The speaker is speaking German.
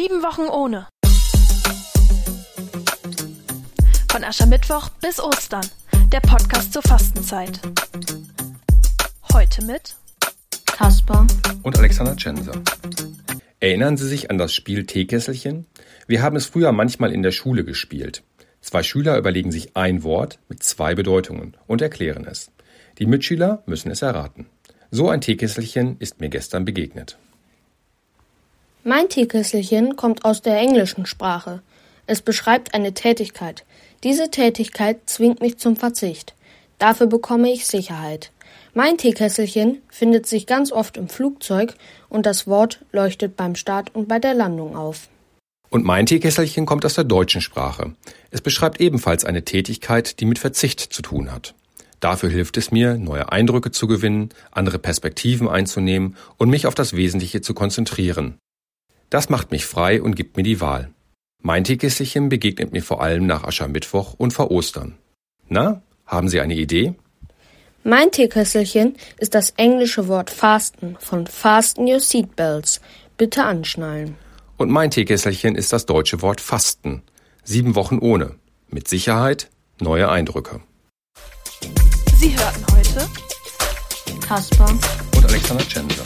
Sieben Wochen ohne. Von Aschermittwoch bis Ostern. Der Podcast zur Fastenzeit. Heute mit Kaspar und Alexander Tschenser. Erinnern Sie sich an das Spiel Teekesselchen? Wir haben es früher manchmal in der Schule gespielt. Zwei Schüler überlegen sich ein Wort mit zwei Bedeutungen und erklären es. Die Mitschüler müssen es erraten. So ein Teekesselchen ist mir gestern begegnet. Mein Teekesselchen kommt aus der englischen Sprache. Es beschreibt eine Tätigkeit. Diese Tätigkeit zwingt mich zum Verzicht. Dafür bekomme ich Sicherheit. Mein Teekesselchen findet sich ganz oft im Flugzeug und das Wort leuchtet beim Start und bei der Landung auf. Und mein Teekesselchen kommt aus der deutschen Sprache. Es beschreibt ebenfalls eine Tätigkeit, die mit Verzicht zu tun hat. Dafür hilft es mir, neue Eindrücke zu gewinnen, andere Perspektiven einzunehmen und mich auf das Wesentliche zu konzentrieren. Das macht mich frei und gibt mir die Wahl. Mein Teekesselchen begegnet mir vor allem nach Aschermittwoch und vor Ostern. Na, haben Sie eine Idee? Mein Teekesselchen ist das englische Wort Fasten von Fasten Your Seatbelts. Bitte anschnallen. Und mein Teekesselchen ist das deutsche Wort Fasten. Sieben Wochen ohne. Mit Sicherheit neue Eindrücke. Sie hörten heute Kaspar Und Alexander Tschenser.